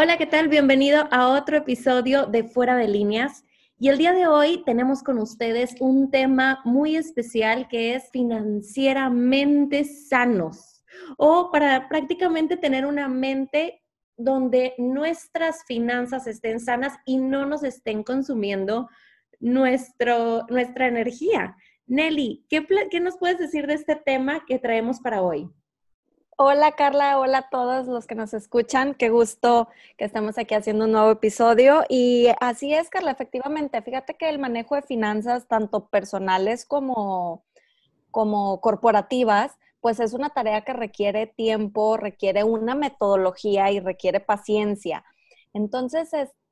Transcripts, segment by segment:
Hola, ¿qué tal? Bienvenido a otro episodio de Fuera de Líneas. Y el día de hoy tenemos con ustedes un tema muy especial que es financieramente sanos o para prácticamente tener una mente donde nuestras finanzas estén sanas y no nos estén consumiendo nuestro, nuestra energía. Nelly, ¿qué, ¿qué nos puedes decir de este tema que traemos para hoy? Hola Carla, hola a todos los que nos escuchan. Qué gusto que estemos aquí haciendo un nuevo episodio. Y así es, Carla, efectivamente. Fíjate que el manejo de finanzas, tanto personales como, como corporativas, pues es una tarea que requiere tiempo, requiere una metodología y requiere paciencia. Entonces,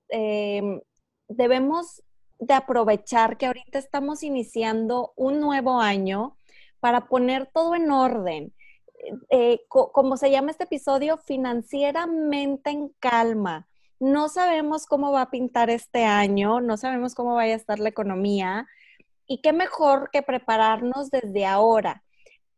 em, debemos de aprovechar que ahorita estamos iniciando un nuevo año para poner todo en orden eh, como se llama este episodio, financieramente en calma. No sabemos cómo va a pintar este año, no sabemos cómo vaya a estar la economía y qué mejor que prepararnos desde ahora.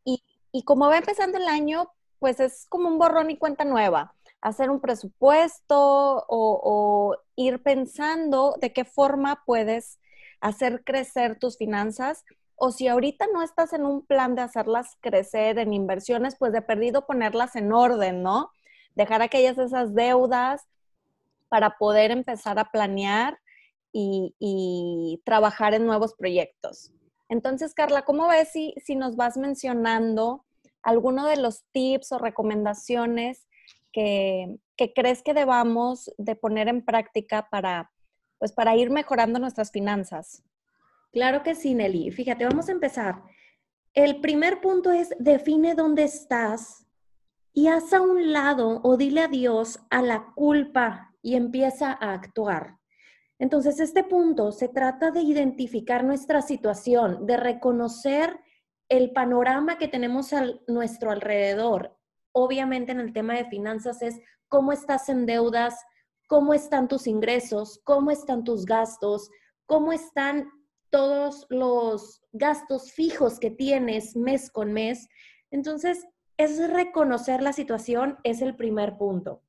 Y, como va empezando el año, pues es como un borrón y cuenta nueva. Hacer un presupuesto o ir pensando de qué forma puedes hacer crecer tus finanzas o si ahorita no estás en un plan de hacerlas crecer en inversiones, pues de perdido ponerlas en orden, ¿no? Dejar aquellas esas deudas para poder empezar a planear y, trabajar en nuevos proyectos. Entonces, Carla, ¿cómo ves si, si nos vas mencionando alguno de los tips o recomendaciones que, que, crees que debamos de poner en práctica para, pues, para ir mejorando nuestras finanzas? Claro que sí, Nelly. Fíjate, vamos a empezar. El primer punto es define dónde estás y haz a un lado o dile adiós a la culpa y empieza a actuar. Entonces, este punto se trata de identificar nuestra situación, de reconocer el panorama que tenemos a nuestro alrededor. Obviamente en el tema de finanzas es cómo estás en deudas, cómo están tus ingresos, cómo están tus gastos, cómo están todos los gastos fijos que tienes mes con mes. Entonces, es reconocer la situación, es el primer punto.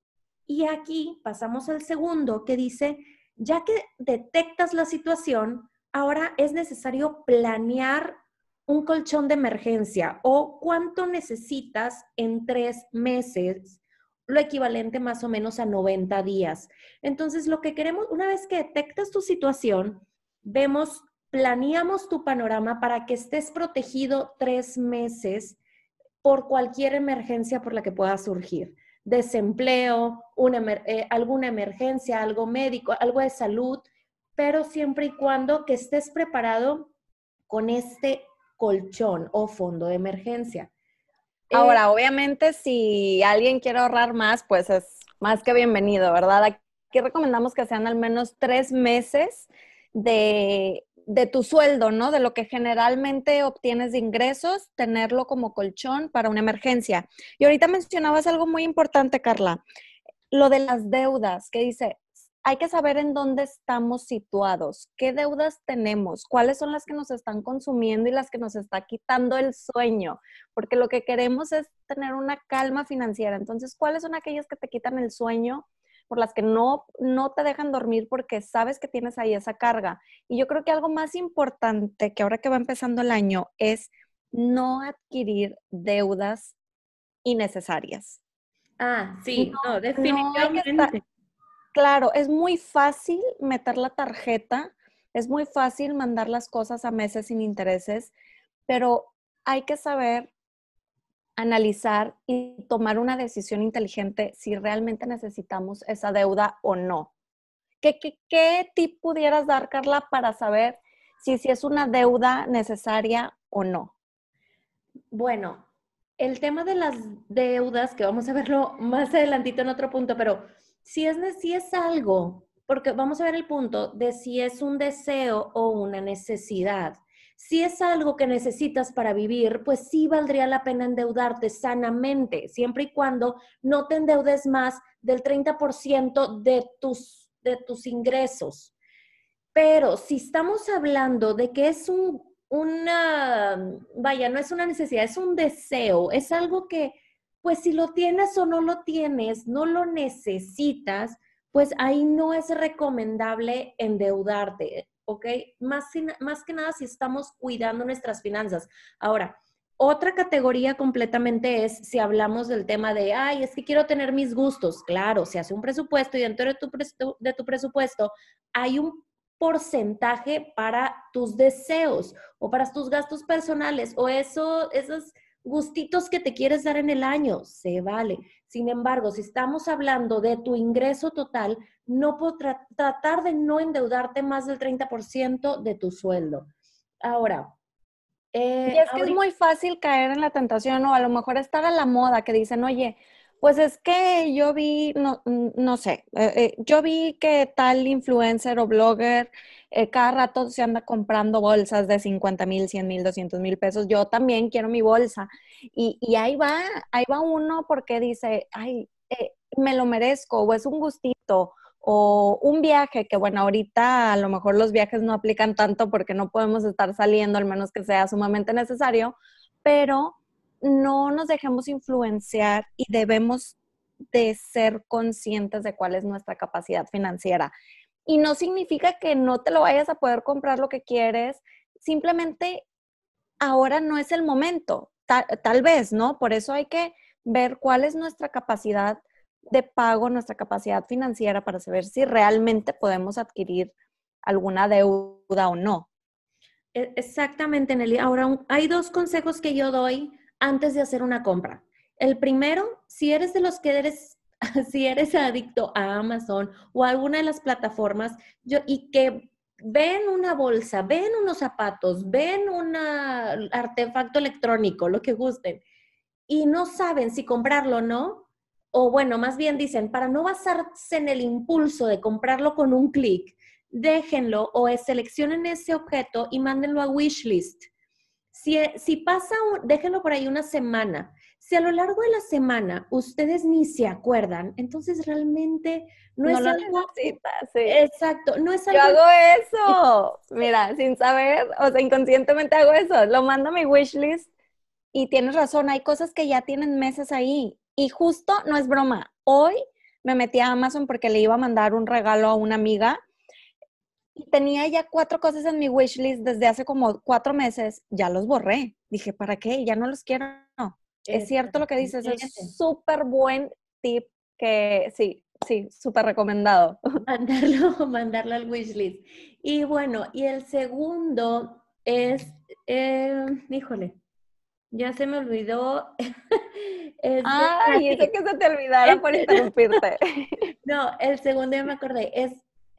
Y aquí pasamos al segundo que dice, ya que detectas la situación, ahora es necesario planear un colchón de emergencia o cuánto necesitas en tres meses, lo equivalente más o menos a 90 días. Entonces, lo que queremos, una vez que detectas tu situación, vemos planeamos tu panorama para que estés protegido tres meses por cualquier emergencia por la que pueda surgir. Desempleo, eh, alguna emergencia, algo médico, algo de salud, pero siempre y cuando que estés preparado con este colchón o fondo de emergencia. Ahora, eh, obviamente, si alguien quiere ahorrar más, pues es más que bienvenido, ¿verdad? Aquí recomendamos que sean al menos tres meses de de tu sueldo, ¿no? De lo que generalmente obtienes de ingresos, tenerlo como colchón para una emergencia. Y ahorita mencionabas algo muy importante, Carla, lo de las deudas, que dice, hay que saber en dónde estamos situados, qué deudas tenemos, cuáles son las que nos están consumiendo y las que nos está quitando el sueño, porque lo que queremos es tener una calma financiera. Entonces, ¿cuáles son aquellas que te quitan el sueño? Por las que no, no te dejan dormir porque sabes que tienes ahí esa carga. Y yo creo que algo más importante que ahora que va empezando el año es no adquirir deudas innecesarias. Ah, sí, no, definitivamente. claro, es muy fácil meter la tarjeta, es muy fácil mandar las cosas a meses sin intereses, pero hay que saber analizar y tomar una decisión inteligente si realmente necesitamos esa deuda o no. ¿Qué, qué, tip pudieras dar, Carla, para saber si, si es una deuda necesaria o no? Bueno, el tema de las deudas, que vamos a verlo más adelantito en otro punto, pero si es, si es algo, porque vamos a ver el punto de si es un deseo o una necesidad. Si es algo que necesitas para vivir, pues sí valdría la pena endeudarte sanamente, siempre y cuando no te endeudes más del 30% de tus, de tus ingresos. Pero si estamos hablando de que es un, una, vaya, no es una necesidad, es un deseo, es algo que, pues si lo tienes o no lo tienes, no lo necesitas, pues ahí no es recomendable endeudarte, ¿ok? Más, más que nada si estamos cuidando nuestras finanzas. Ahora, otra categoría completamente es si hablamos del tema de, ay, es que quiero tener mis gustos. Claro, se hace un presupuesto y dentro de tu, de tu presupuesto hay un porcentaje para tus deseos o para tus gastos personales o eso, esos gustitos que te quieres dar en el año, se vale. Sin embargo, si estamos hablando de tu ingreso total, no puedo tratar de no endeudarte más del 30% de tu sueldo. Ahora, eh, y es que es muy fácil caer en la tentación o a lo mejor estar a la moda que dicen, oye, pues es que yo vi, no, no sé, eh, eh, yo vi que tal influencer o blogger cada rato se anda comprando bolsas de 50 mil, 100 mil, 200 mil pesos. Yo también quiero mi bolsa. Y ahí va, ahí va uno porque dice, ay, me lo merezco o es un gustito o un viaje, que bueno, ahorita a lo mejor los viajes no aplican tanto porque no podemos estar saliendo, al menos que sea sumamente necesario, pero no nos dejemos influenciar y debemos de ser conscientes de cuál es nuestra capacidad financiera. Y no significa que no te lo vayas a poder comprar lo que quieres, simplemente ahora no es el momento, tal, tal vez, ¿no? Por eso hay que ver cuál es nuestra capacidad de pago, nuestra capacidad financiera para saber si realmente podemos adquirir alguna deuda o no. E, exactamente, Nelly. Ahora, hay dos consejos que yo doy antes de hacer una compra. El primero, si eres de los que eres, si eres adicto a Amazon o alguna de las plataformas yo, y que ven una bolsa, ven unos zapatos, ven un artefacto electrónico, lo que gusten, y no saben si comprarlo o no, o bueno, más bien dicen, para no basarse en el impulso de comprarlo con un clic, déjenlo o seleccionen ese objeto y mándenlo a wishlist. Si, si pasa, déjenlo por ahí una semana. Si a lo largo de la semana ustedes ni se acuerdan, entonces realmente no, es algo... Exacto, no es algo... Yo hago eso, mira, sin saber, o sea, inconscientemente hago eso, lo mando a mi wishlist y tienes razón, hay cosas que ya tienen meses ahí y justo, no es broma, hoy me metí a Amazon porque le iba a mandar un regalo a una amiga y tenía ya cuatro cosas en mi wishlist desde hace como cuatro meses. Ya los borré. Dije, ¿para qué? Ya no los quiero. Es cierto lo que dices, es súper buen tip que sí, sí, súper recomendado. Mandarlo, mandarlo al wishlist. Y bueno, y el segundo es, eh, híjole, ya se me olvidó. Ay, eso que se te olvidara por interrumpirte. no, el segundo ya me acordé. Es,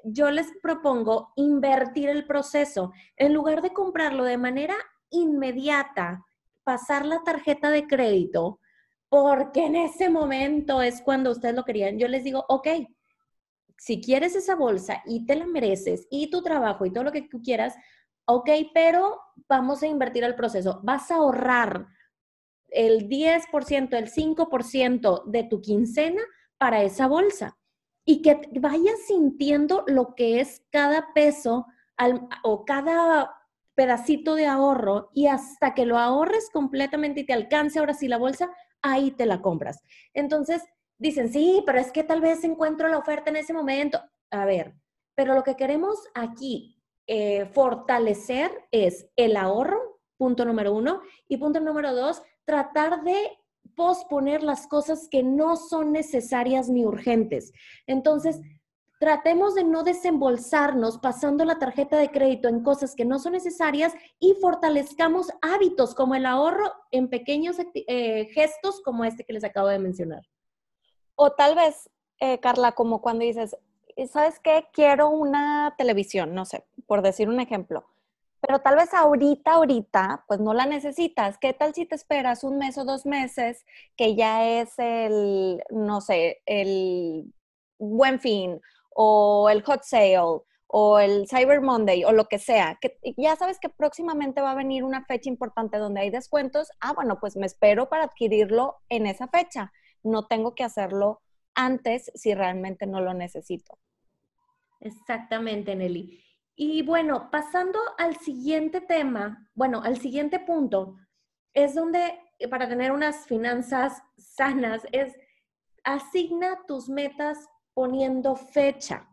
yo les propongo invertir el proceso. En lugar de comprarlo de manera inmediata, pasar la tarjeta de crédito, porque en ese momento es cuando ustedes lo querían. Yo les digo, ok, si quieres esa bolsa y te la mereces y tu trabajo y todo lo que tú quieras, ok, pero vamos a invertir el proceso. Vas a ahorrar el 10%, el 5% de tu quincena para esa bolsa y que vayas sintiendo lo que es cada peso o cada pedacito de ahorro y hasta que lo ahorres completamente y te alcance ahora sí la bolsa, ahí te la compras. Entonces, dicen, sí, pero es que tal vez encuentro la oferta en ese momento. A ver, pero lo que queremos aquí eh, fortalecer es el ahorro, punto número uno, y punto número dos, tratar de posponer las cosas que no son necesarias ni urgentes. Entonces, tratemos de no desembolsarnos pasando la tarjeta de crédito en cosas que no son necesarias y fortalezcamos hábitos como el ahorro en pequeños eh, gestos como este que les acabo de mencionar. O tal vez, eh, Carla, como cuando dices, ¿sabes qué? Quiero una televisión, no sé, por decir un ejemplo. Pero tal vez ahorita, ahorita, pues no la necesitas. ¿Qué tal si te esperas un mes o dos meses que ya es el, no sé, el buen fin o el hot sale o el Cyber Monday o lo que sea, que ya sabes que próximamente va a venir una fecha importante donde hay descuentos, ah, bueno, pues me espero para adquirirlo en esa fecha. No tengo que hacerlo antes si realmente no lo necesito. Exactamente, Nelly. Y bueno, pasando al siguiente tema, bueno, al siguiente punto, es donde eh, para tener unas finanzas sanas es asigna tus metas poniendo fecha.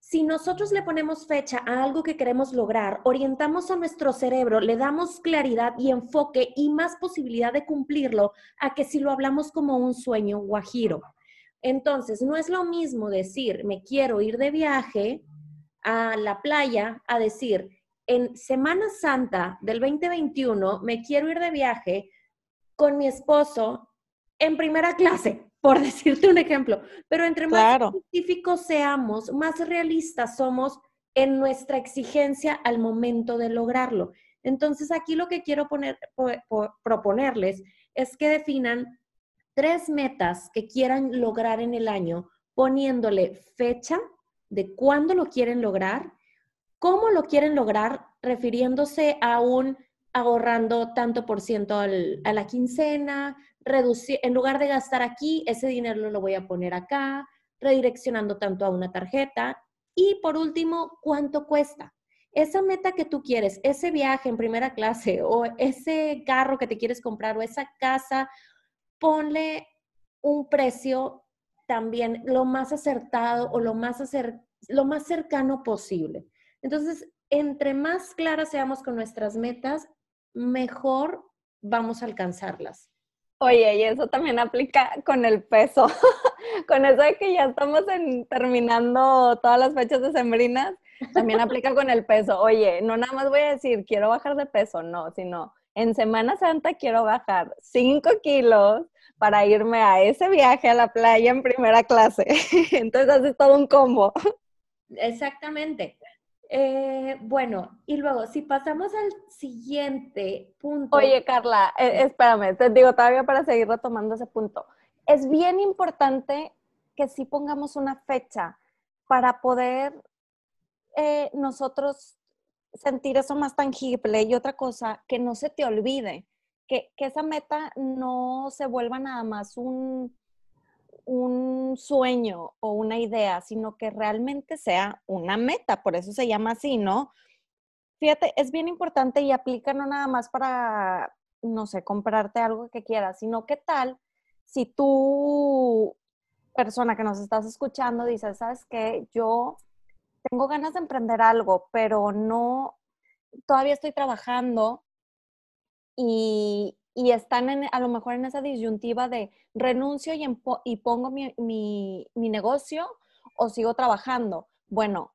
Si nosotros le ponemos fecha a algo que queremos lograr, orientamos a nuestro cerebro, le damos claridad y enfoque y más posibilidad de cumplirlo a que si lo hablamos como un sueño guajiro. Entonces, no es lo mismo decir, me quiero ir de viaje a la playa, a decir, en Semana Santa del 2021 me quiero ir de viaje con mi esposo en primera clase por decirte un ejemplo. Pero entre más específicos seamos, más realistas somos en nuestra exigencia al momento de lograrlo. Entonces, aquí lo que quiero poner, proponerles es que definan tres metas que quieran lograr en el año, poniéndole fecha de cuándo lo quieren lograr, cómo lo quieren lograr, refiriéndose a un ahorrando tanto por ciento a la quincena, reducir, en lugar de gastar aquí, ese dinero lo voy a poner acá, redireccionando tanto a una tarjeta. Y por último, ¿cuánto cuesta? Esa meta que tú quieres, ese viaje en primera clase o ese carro que te quieres comprar o esa casa, ponle un precio también lo más acertado o lo más, lo más cercano posible. Entonces, entre más claras seamos con nuestras metas, mejor vamos a alcanzarlas. Oye, y eso también aplica con el peso. con eso de que ya estamos terminando todas las fechas de sembrinas, también aplica con el peso. Oye, no nada más voy a decir quiero bajar de peso, no, sino en Semana Santa quiero bajar 5 kilos para irme a ese viaje a la playa en primera clase. Entonces haces todo un combo. Exactamente. Eh, bueno, y luego, si pasamos al siguiente punto. Oye, Carla, eh, espérame, te digo todavía para seguir retomando ese punto. Es bien importante que sí pongamos una fecha para poder eh, nosotros sentir eso más tangible y otra cosa, que no se te olvide, que, que esa meta no se vuelva nada más un, un sueño o una idea, sino que realmente sea una meta, por eso se llama así, ¿no? Fíjate, es bien importante y aplica no nada más para, no sé, comprarte algo que quieras, sino qué tal si tú, persona que nos estás escuchando, dices, ¿sabes qué? Yo tengo ganas de emprender algo, pero no, todavía estoy trabajando y, y están a lo mejor en esa disyuntiva de renuncio y, y pongo mi, mi, negocio o sigo trabajando. Bueno,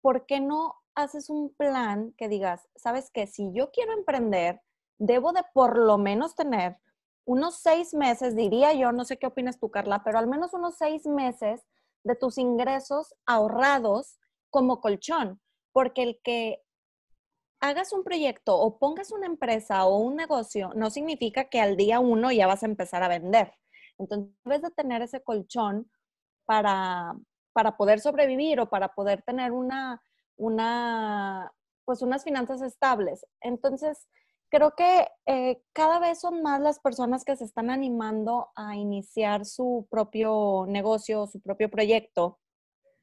¿por qué no haces un plan que digas, sabes que si yo quiero emprender, debo de por lo menos tener unos seis meses, diría yo, no sé qué opinas tú, Carla, pero al menos unos seis meses de tus ingresos ahorrados como colchón, porque el que hagas un proyecto o pongas una empresa o un negocio, no significa que al día uno ya vas a empezar a vender. Entonces, debes de tener ese colchón para, para poder sobrevivir o para poder tener una, una, pues unas finanzas estables. Entonces, creo que eh, cada vez son más las personas que se están animando a iniciar su propio negocio, su propio proyecto.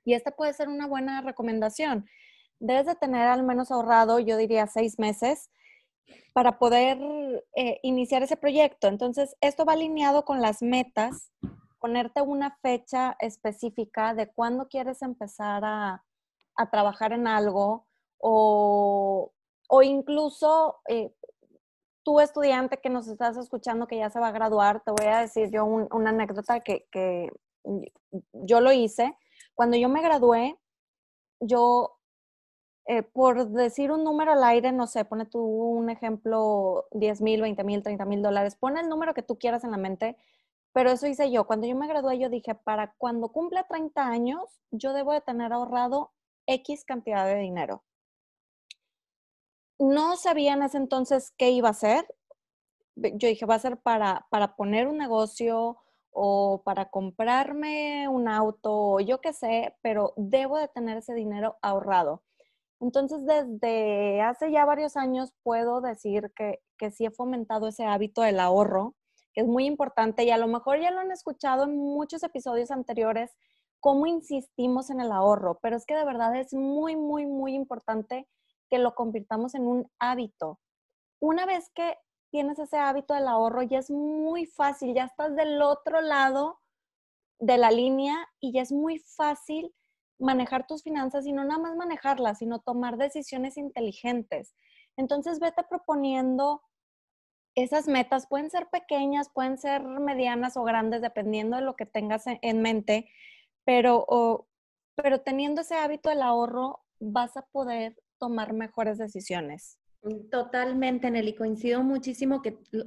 Y esta puede ser una buena recomendación debes de tener al menos ahorrado, yo diría, seis meses para poder eh, iniciar ese proyecto. Entonces, esto va alineado con las metas, ponerte una fecha específica de cuándo quieres empezar a, trabajar en algo o, incluso eh, tú estudiante que nos estás escuchando que ya se va a graduar, te voy a decir yo una anécdota que, que yo lo hice. Cuando yo me gradué, yo eh, por decir un número al aire, no sé, pone tú un ejemplo, 10 mil, 20 mil, 30 mil dólares, pone el número que tú quieras en la mente, pero eso hice yo. Cuando yo me gradué, yo dije, para cuando cumpla 30 años, yo debo de tener ahorrado X cantidad de dinero. No sabía en ese entonces qué iba a hacer. Yo dije, va a ser para, para poner un negocio o para comprarme un auto, yo qué sé, pero debo de tener ese dinero ahorrado. Entonces, desde hace ya varios años puedo decir que, que sí he fomentado ese hábito del ahorro, que es muy importante y a lo mejor ya lo han escuchado en muchos episodios anteriores, cómo insistimos en el ahorro, pero es que de verdad es muy, muy, muy importante que lo convirtamos en un hábito. Una vez que tienes ese hábito del ahorro, ya es muy fácil, ya estás del otro lado de la línea y ya es muy fácil manejar tus finanzas y no nada más manejarlas, sino tomar decisiones inteligentes. Entonces, vete proponiendo esas metas, pueden ser pequeñas, pueden ser medianas o grandes, dependiendo de lo que tengas en mente, pero, pero teniendo ese hábito del ahorro, vas a poder tomar mejores decisiones. Totalmente, Nelly, coincido muchísimo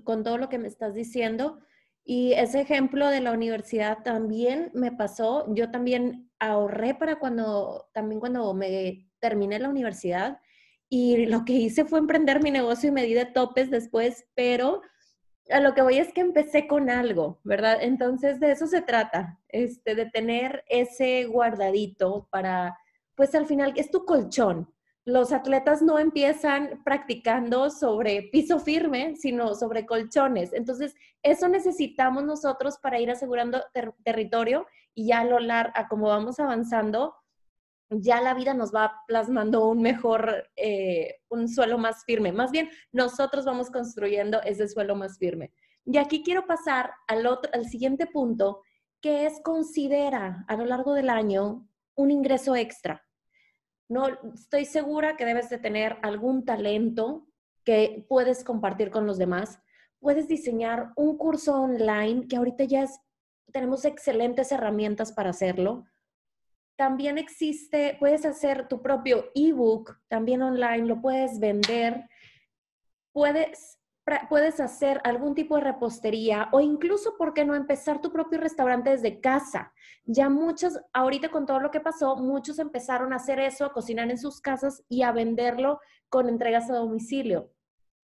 con todo lo que me estás diciendo. Y ese ejemplo de la universidad también me pasó. Yo también ahorré para cuando, también cuando me terminé la universidad y lo que hice fue emprender mi negocio y me di de topes después, pero a lo que voy es que empecé con algo, ¿verdad? Entonces de eso se trata, este, de tener ese guardadito para, pues al final, es tu colchón, los atletas no empiezan practicando sobre piso firme, sino sobre colchones. Entonces, eso necesitamos nosotros para ir asegurando territorio y ya a lo largo, a como vamos avanzando, ya la vida nos va plasmando un mejor, eh, un suelo más firme. Más bien, nosotros vamos construyendo ese suelo más firme. Y aquí quiero pasar al, al siguiente punto, que es considera a lo largo del año un ingreso extra. No, estoy segura que debes de tener algún talento que puedes compartir con los demás. Puedes diseñar un curso online que ahorita ya tenemos excelentes herramientas para hacerlo. También existe, puedes hacer tu propio ebook también online, lo puedes vender. Puedes puedes hacer algún tipo de repostería o incluso, ¿por qué no empezar tu propio restaurante desde casa? Ya muchos, ahorita con todo lo que pasó, muchos empezaron a hacer eso, a cocinar en sus casas y a venderlo con entregas a domicilio.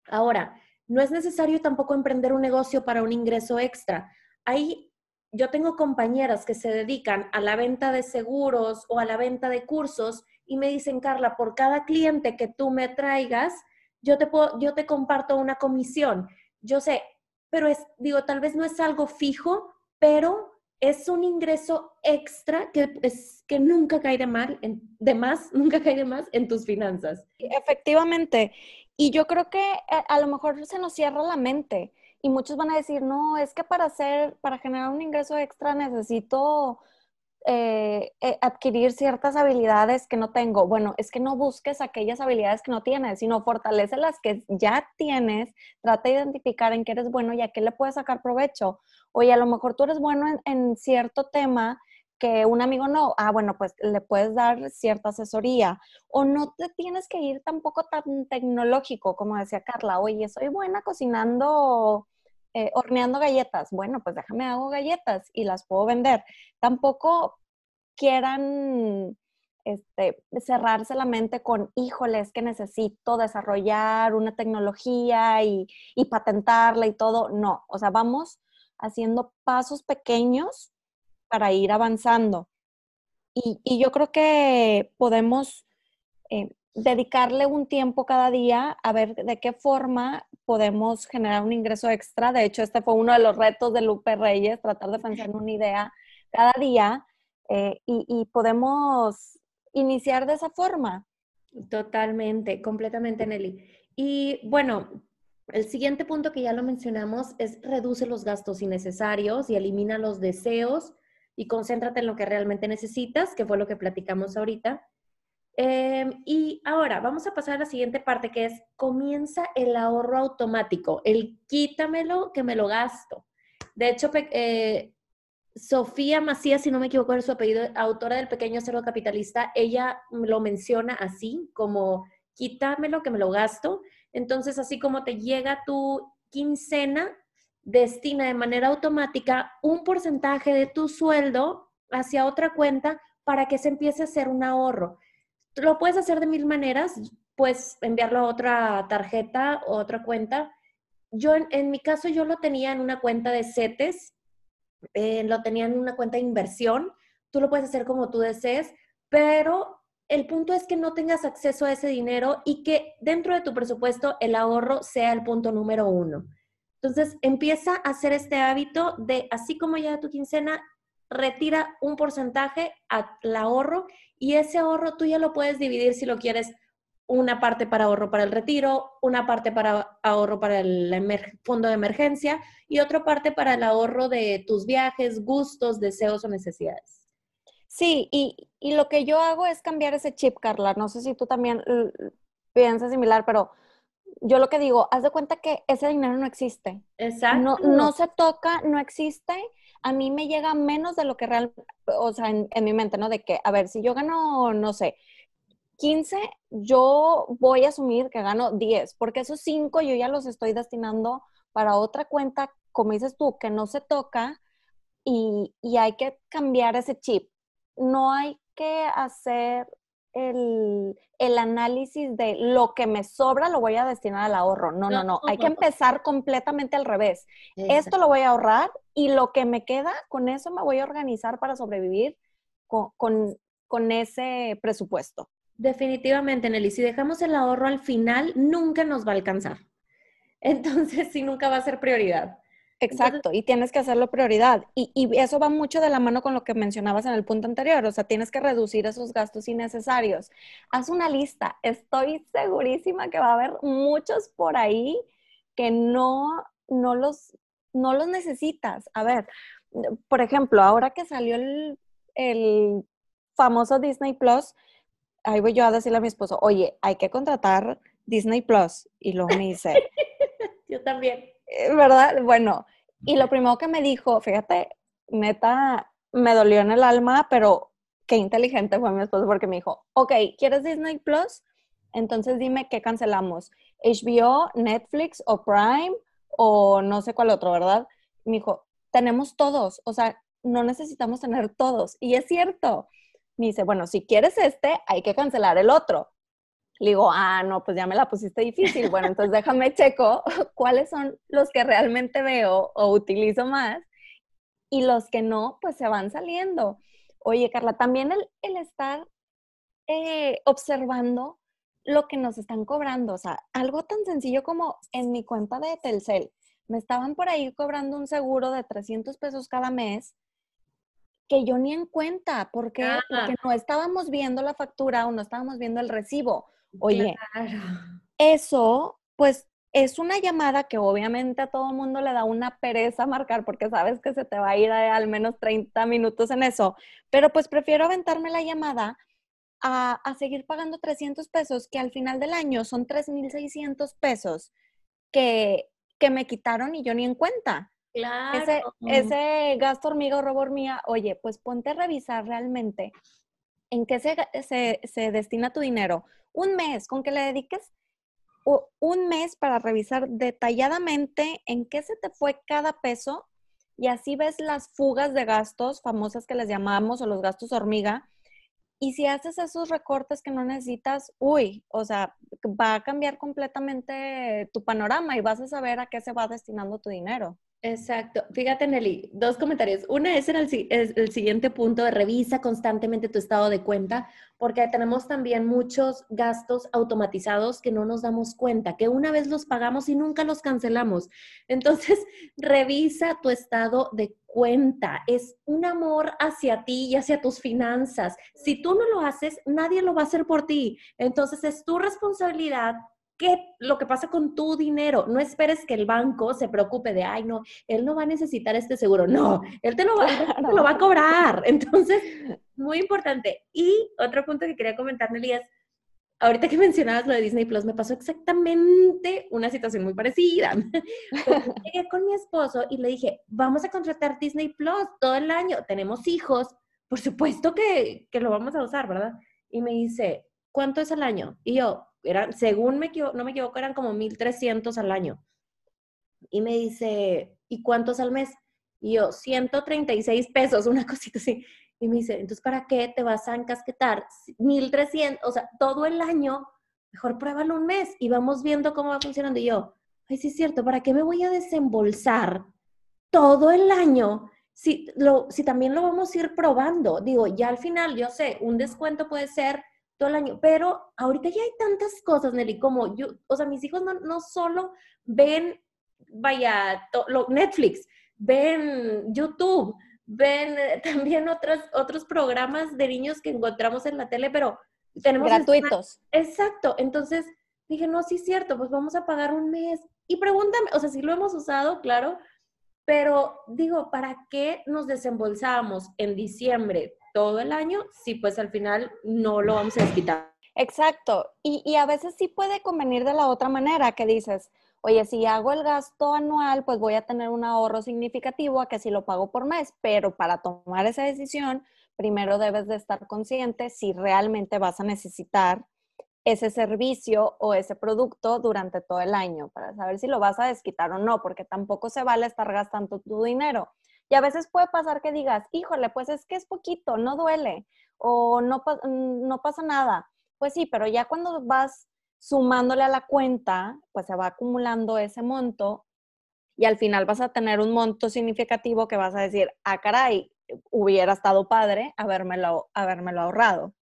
Ahora, no es necesario tampoco emprender un negocio para un ingreso extra. Ahí yo tengo compañeras que se dedican a la venta de seguros o a la venta de cursos y me dicen, Carla, por cada cliente que tú me traigas, yo te, puedo, yo te comparto una comisión. Yo sé, pero es, digo, tal vez no es algo fijo, pero es un ingreso extra que, es, que nunca cae de, mal, en, de más, nunca cae de más en tus finanzas. Efectivamente. Y yo creo que eh, a lo mejor se nos cierra la mente y muchos van a decir, no, es que para hacer, para generar un ingreso extra necesito eh, eh, adquirir ciertas habilidades que no tengo. Bueno, es que no busques aquellas habilidades que no tienes, sino fortalece las que ya tienes, trata de identificar en qué eres bueno y a qué le puedes sacar provecho. Oye, a lo mejor tú eres bueno en, cierto tema que un amigo no, ah, bueno, pues le puedes dar cierta asesoría. O no te tienes que ir tampoco tan tecnológico, como decía Carla, oye, soy buena cocinando eh, horneando galletas. Bueno, pues déjame hago galletas y las puedo vender. Tampoco quieran este, cerrarse la mente con, híjole, que necesito desarrollar una tecnología y, patentarla y todo. No, o sea, vamos haciendo pasos pequeños para ir avanzando. Y, yo creo que podemos eh, dedicarle un tiempo cada día a ver de qué forma podemos generar un ingreso extra. De hecho, este fue uno de los retos de Lupe Reyes, tratar de pensar en una idea cada día eh, y, podemos iniciar de esa forma. Totalmente, completamente, Nelly. Y bueno, el siguiente punto que ya lo mencionamos es reduce los gastos innecesarios y elimina los deseos y concéntrate en lo que realmente necesitas, que fue lo que platicamos ahorita. Em, y ahora vamos a pasar a la siguiente parte que es comienza el ahorro automático, el quítamelo que me lo gasto. De hecho, eh, Sofía Macías, si no me equivoco, es su apellido, autora del Pequeño Cero Capitalista, ella lo menciona así, como quítamelo que me lo gasto. Entonces, así como te llega tu quincena, destina de manera automática un porcentaje de tu sueldo hacia otra cuenta para que se empiece a hacer un ahorro. Lo puedes hacer de mil maneras, puedes enviarlo a otra tarjeta o otra cuenta. Yo, en, mi caso, yo lo tenía en una cuenta de CETES, eh, lo tenía en una cuenta de inversión. Tú lo puedes hacer como tú desees, pero el punto es que no tengas acceso a ese dinero y que dentro de tu presupuesto el ahorro sea el punto número uno. Entonces, empieza a hacer este hábito de, así como ya tu quincena, retira un porcentaje al ahorro y ese ahorro tú ya lo puedes dividir si lo quieres una parte para ahorro para el retiro, una parte para ahorro para el fondo de emergencia y otra parte para el ahorro de tus viajes, gustos, deseos o necesidades. Sí, y, y lo que yo hago es cambiar ese chip, Carla. No sé si tú también piensas similar, pero yo lo que digo, haz de cuenta que ese dinero no existe. Exacto. No, no se toca, no existe. A mí me llega menos de lo que real, o sea, en, en mi mente, ¿no? De que, a ver, si yo gano, no sé, 15, yo voy a asumir que gano 10, porque esos 5 yo ya los estoy destinando para otra cuenta, como dices tú, que no se toca y, y hay que cambiar ese chip. No hay que hacer el, el, análisis de lo que me sobra lo voy a destinar al ahorro. No, no, no. Hay que empezar completamente al revés. Esto lo voy a ahorrar y lo que me queda, con eso me voy a organizar para sobrevivir con, con, con ese presupuesto. Definitivamente, Nelly, si dejamos el ahorro al final, nunca nos va a alcanzar. Entonces, sí, nunca va a ser prioridad. Exacto, y tienes que hacerlo prioridad. Y, y, eso va mucho de la mano con lo que mencionabas en el punto anterior, o sea, tienes que reducir esos gastos innecesarios. Haz una lista, estoy segurísima que va a haber muchos por ahí que no, no, los, no los necesitas. A ver, por ejemplo, ahora que salió el, el famoso Disney Plus, ahí voy yo a decirle a mi esposo, oye, hay que contratar Disney Plus. Y luego me dice, yo también. Eh, ¿Verdad? Bueno, y lo primero que me dijo, fíjate, neta, me dolió en el alma, pero qué inteligente fue mi esposo porque me dijo, ok, ¿quieres Disney Plus? Entonces dime qué cancelamos, HBO, Netflix o Prime o no sé cuál otro, ¿verdad? Me dijo, tenemos todos, o sea, no necesitamos tener todos. Y es cierto, me dice, bueno, si quieres este, hay que cancelar el otro. Le digo, ah, no, pues ya me la pusiste difícil. Bueno, entonces déjame checo cuáles son los que realmente veo o utilizo más y los que no, pues se van saliendo. Oye, Carla, también el, el estar eh, observando lo que nos están cobrando, o sea, algo tan sencillo como en mi cuenta de Telcel, me estaban por ahí cobrando un seguro de 300 pesos cada mes que yo ni en cuenta, porque, porque no estábamos viendo la factura o no estábamos viendo el recibo. Oye, eso, pues es una llamada que obviamente a todo mundo le da una pereza marcar porque sabes que se te va a ir al menos 30 minutos en eso, pero pues prefiero aventarme la llamada a, a seguir pagando 300 pesos que al final del año son 3.600 pesos que, que me quitaron y yo ni en cuenta. Claro. Ese, ese gasto hormiga o robo hormiga, oye, pues ponte a revisar realmente en qué se, se, se destina tu dinero. Un mes, con que le dediques un mes para revisar detalladamente en qué se te fue cada peso y así ves las fugas de gastos famosas que les llamamos o los gastos hormiga. Y si haces esos recortes que no necesitas, uy, o sea, va a cambiar completamente tu panorama y vas a saber a qué se va destinando tu dinero. Exacto. Fíjate, Nelly, dos comentarios. Una es el, el, siguiente punto de revisa constantemente tu estado de cuenta, porque tenemos también muchos gastos automatizados que no nos damos cuenta, que una vez los pagamos y nunca los cancelamos. Entonces, revisa tu estado de cuenta. Es un amor hacia ti y hacia tus finanzas. Si tú no lo haces, nadie lo va a hacer por ti. Entonces, es tu responsabilidad ¿Qué lo que pasa con tu dinero? No esperes que el banco se preocupe de, ay, no, él no va a necesitar este seguro. No, él te lo va, lo va a cobrar. Entonces, muy importante. Y otro punto que quería comentar, Nelly, es, ahorita que mencionabas lo de Disney Plus, me pasó exactamente una situación muy parecida. llegué con mi esposo y le dije, vamos a contratar Disney Plus todo el año, tenemos hijos, por supuesto que, que lo vamos a usar, ¿verdad? Y me dice, ¿cuánto es al año? Y yo, eran, según me no me equivoco, eran como 1.300 al año. Y me dice, ¿y cuántos al mes? Y yo, 136 pesos, una cosita así. Y me dice, entonces, ¿para qué te vas a encasquetar 1.300? O sea, todo el año, mejor pruébalo un mes y vamos viendo cómo va funcionando. Y yo, ay, sí es cierto, ¿para qué me voy a desembolsar todo el año si, lo, si también lo vamos a ir probando? Digo, ya al final, yo sé, un descuento puede ser todo el año. Pero ahorita ya hay tantas cosas, Nelly, como yo, o sea, mis hijos no, no solo ven, vaya, lo, Netflix, ven YouTube, ven eh, también otras, otros programas de niños que encontramos en la tele, pero tenemos gratuitos. Exacto, entonces dije, no, sí es cierto, pues vamos a pagar un mes. Y pregúntame, o sea, si lo hemos usado, claro, pero digo, ¿para qué nos desembolsamos en diciembre todo el año si pues al final no lo vamos a desquitar? Exacto. Y, y, a veces sí puede convenir de la otra manera, que dices, oye, si hago el gasto anual, pues voy a tener un ahorro significativo a que si lo pago por mes, pero para tomar esa decisión, primero debes de estar consciente si realmente vas a necesitar ese servicio o ese producto durante todo el año para saber si lo vas a desquitar o no, porque tampoco se vale estar gastando tu dinero. Y a veces puede pasar que digas, híjole, pues es que es poquito, no duele o no, no pasa nada. Pues sí, pero ya cuando vas sumándole a la cuenta, pues se va acumulando ese monto y al final vas a tener un monto significativo que vas a decir, ah, caray, hubiera estado padre habérmelo, habérmelo ahorrado.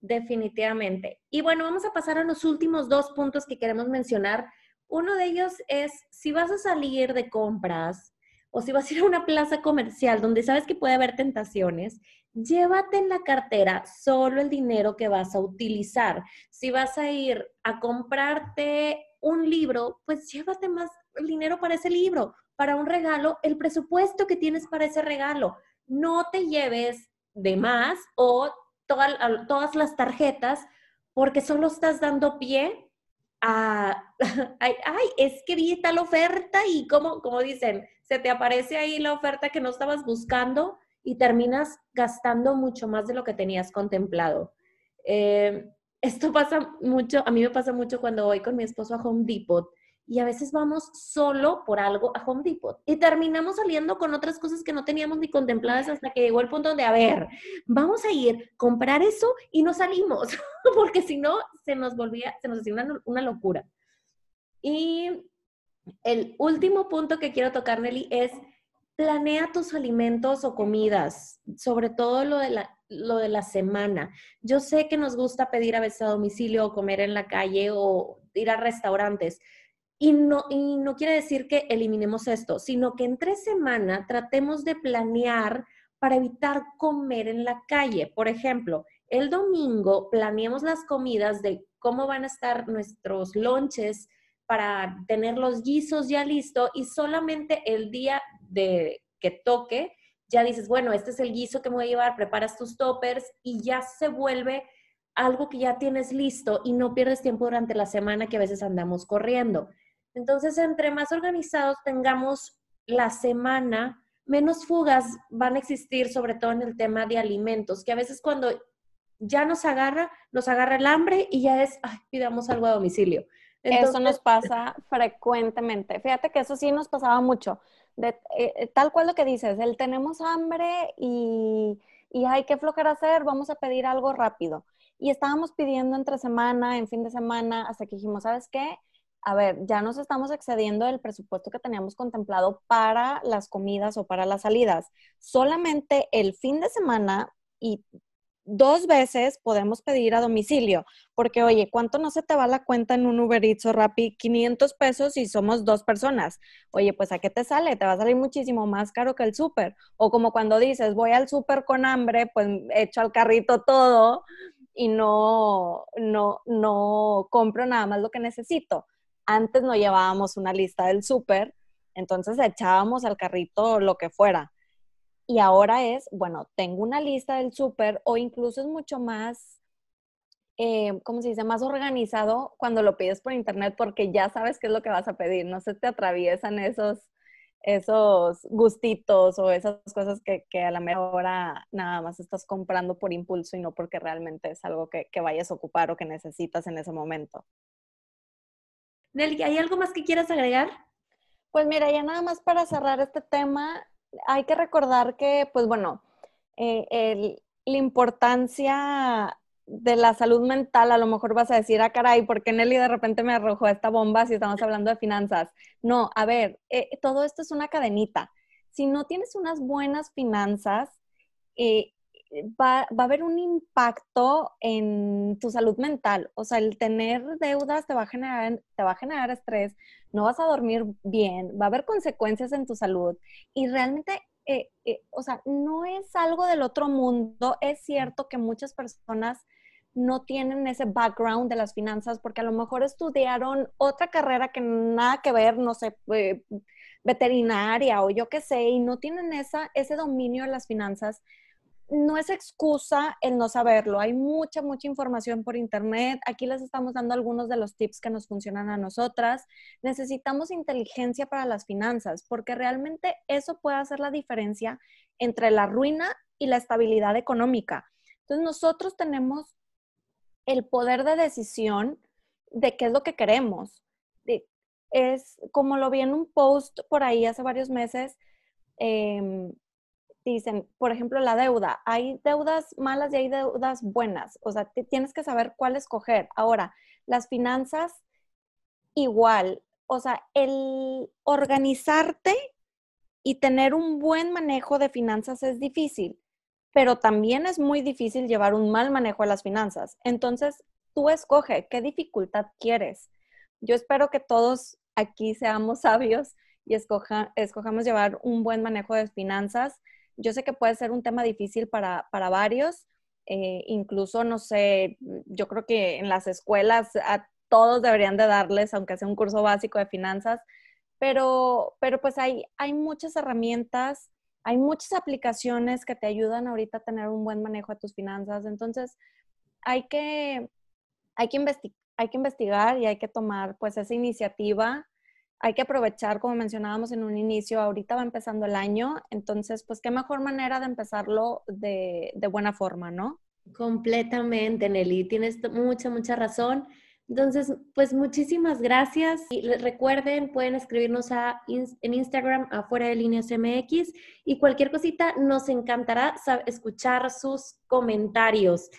Definitivamente. Y bueno, vamos a pasar a los últimos dos puntos que queremos mencionar. Uno de ellos es si vas a salir de compras o si vas a ir a una plaza comercial donde sabes que puede haber tentaciones, llévate en la cartera solo el dinero que vas a utilizar. Si vas a ir a comprarte un libro, pues llévate más dinero para ese libro, para un regalo, el presupuesto que tienes para ese regalo. No te lleves de más o todas las tarjetas porque solo estás dando pie a, ay, es que vi tal oferta y como, como dicen, se te aparece ahí la oferta que no estabas buscando y terminas gastando mucho más de lo que tenías contemplado. Eh, esto pasa mucho, a mí me pasa mucho cuando voy con mi esposo a Home Depot y a veces vamos solo por algo a Home Depot y terminamos saliendo con otras cosas que no teníamos ni contempladas hasta que llegó el punto donde, a ver, vamos a ir, comprar eso y no salimos, porque si no, se nos volvía, se nos hacía una, una locura. Y el último punto que quiero tocar, Nelly, es planea tus alimentos o comidas, sobre todo lo de la, lo de la semana. Yo sé que nos gusta pedir a veces a domicilio o comer en la calle o ir a restaurantes, y no, y no quiere decir que eliminemos esto, sino que entre semana tratemos de planear para evitar comer en la calle. Por ejemplo, el domingo planeemos las comidas de cómo van a estar nuestros lonches para tener los guisos ya listos y solamente el día de que toque, ya dices, bueno, este es el guiso que me voy a llevar, preparas tus toppers y ya se vuelve algo que ya tienes listo y no pierdes tiempo durante la semana que a veces andamos corriendo. Entonces, entre más organizados tengamos la semana, menos fugas van a existir, sobre todo en el tema de alimentos, que a veces cuando ya nos agarra, nos agarra el hambre y ya es, ay, pidamos algo a domicilio. eso nos pasa frecuentemente. Fíjate que eso sí nos pasaba mucho. De, eh, eh, tal cual lo que dices, el tenemos hambre y, y hay que flojar hacer, vamos a pedir algo rápido. Y estábamos pidiendo entre semana, en fin de semana, hasta que dijimos, ¿sabes qué? a ver, ya nos estamos excediendo del presupuesto que teníamos contemplado para las comidas o para las salidas. Solamente el fin de semana y dos veces podemos pedir a domicilio, porque oye, ¿cuánto no se te va la cuenta en un Uber Eats o Rappi? 500 pesos y somos dos personas. Oye, pues ¿a qué te sale? Te va a salir muchísimo más caro que el súper. O como cuando dices, voy al súper con hambre, pues echo al carrito todo y no, no, no compro nada más lo que necesito. Antes no llevábamos una lista del súper, entonces echábamos al carrito lo que fuera. Y ahora es, bueno, tengo una lista del súper o incluso es mucho más, eh, ¿cómo se dice? Más organizado cuando lo pides por internet porque ya sabes qué es lo que vas a pedir. No se te atraviesan esos, esos gustitos o esas cosas que, a la mejor hora nada más estás comprando por impulso y no porque realmente es algo que, que vayas a ocupar o que necesitas en ese momento. Nelly, ¿hay algo más que quieras agregar? Pues mira, ya nada más para cerrar este tema, hay que recordar que, pues bueno, eh, la importancia de la salud mental, a lo mejor vas a decir, ah, caray, ¿por qué Nelly de repente me arrojó esta bomba si estamos hablando de finanzas? No, a ver, eh, todo esto es una cadenita. Si no tienes unas buenas finanzas, eh, va, va, a haber un impacto en tu salud mental. O sea, el tener deudas te va, a generar, te va a generar estrés, no vas a dormir bien, va a haber consecuencias en tu salud. Y realmente, eh, eh, o sea, no es algo del otro mundo. Es cierto que muchas personas no tienen ese background de las finanzas porque a lo mejor estudiaron otra carrera que nada que ver, no sé, eh, veterinaria o yo qué sé, y no tienen esa, ese dominio de las finanzas, no es excusa el no saberlo. Hay mucha, mucha información por internet. Aquí les estamos dando algunos de los tips que nos funcionan a nosotras. Necesitamos inteligencia para las finanzas porque realmente eso puede hacer la diferencia entre la ruina y la estabilidad económica. Entonces nosotros tenemos el poder de decisión de qué es lo que queremos. Es como lo vi en un post por ahí hace varios meses, em, dicen, por ejemplo, la deuda. Hay deudas malas y hay deudas buenas. O sea, tienes que saber cuál escoger. Ahora, las finanzas, igual. O sea, el organizarte y tener un buen manejo de finanzas es difícil, pero también es muy difícil llevar un mal manejo de las finanzas. Entonces, tú escoge qué dificultad quieres. Yo espero que todos aquí seamos sabios y escojamos llevar un buen manejo de finanzas yo sé que puede ser un tema difícil para, varios, eh, incluso, no sé, yo creo que en las escuelas a todos deberían de darles, aunque sea un curso básico de finanzas, pero, pero pues hay, hay muchas herramientas, hay muchas aplicaciones que te ayudan ahorita a tener un buen manejo de tus finanzas, entonces hay que, hay que, hay que investigar y hay que tomar pues esa iniciativa hay que aprovechar, como mencionábamos en un inicio, ahorita va empezando el año, entonces, pues qué mejor manera de empezarlo de, buena forma, ¿no? Completamente, Nelly, tienes mucha, mucha razón. Entonces, pues muchísimas gracias. Y recuerden, pueden escribirnos a, en Instagram, afuera de líneas MX, y cualquier cosita, nos encantará escuchar sus comentarios.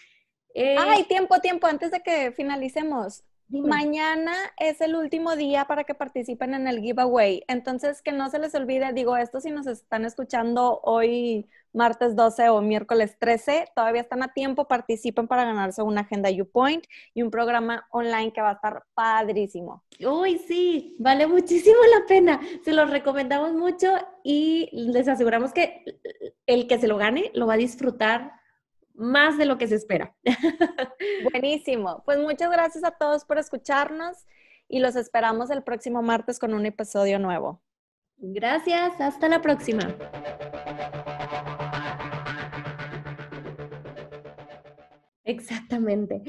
Eh, Ay, tiempo, tiempo, antes de que finalicemos. Mañana es el último día para que participen en el giveaway. Entonces, que no se les olvide, digo esto si nos están escuchando hoy martes 12 o miércoles 13, todavía están a tiempo, participen para ganarse una agenda YouPoint y un programa online que va a estar padrísimo. Uy, sí, vale muchísimo la pena. Se los recomendamos mucho y les aseguramos que el que se lo gane lo va a disfrutar más de lo que se espera. Buenísimo. Pues muchas gracias a todos por escucharnos y los esperamos el próximo martes con un episodio nuevo. Gracias, hasta la próxima. Exactamente.